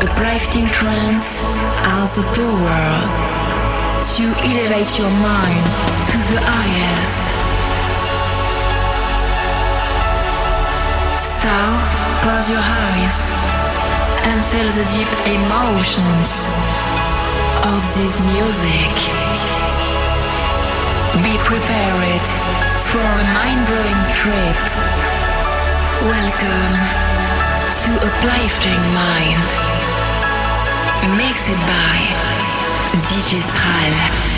Uplifting trance has the power to elevate your mind to the highest. So, close your eyes and feel the deep emotions of this music. Be prepared for a mind-blowing trip. Welcome to a Uplifting Mind. Mixed by DJ Stral.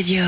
Radio,